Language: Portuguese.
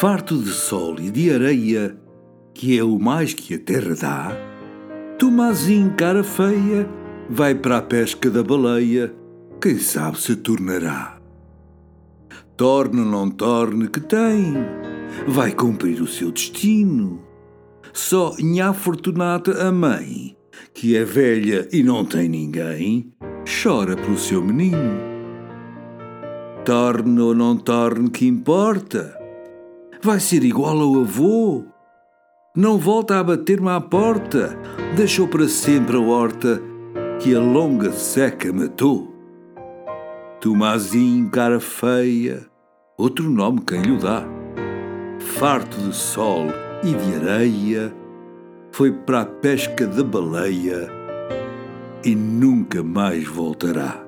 farto de sol e de areia, que é o mais que a terra dá, Tomazinho cara feia vai para a pesca da baleia, quem sabe se tornará. Torne não torne que tem, vai cumprir o seu destino. Só Nha Fortunata a mãe, que é velha e não tem ninguém, chora pelo seu menino. Torne ou não torne que importa, vai ser igual ao avô. Não volta a bater-me à porta, deixou para sempre a horta que a longa seca matou. Tomazinho, cara feia, outro nome quem lhe dá, farto de sol e de areia, foi para a pesca da baleia e nunca mais voltará.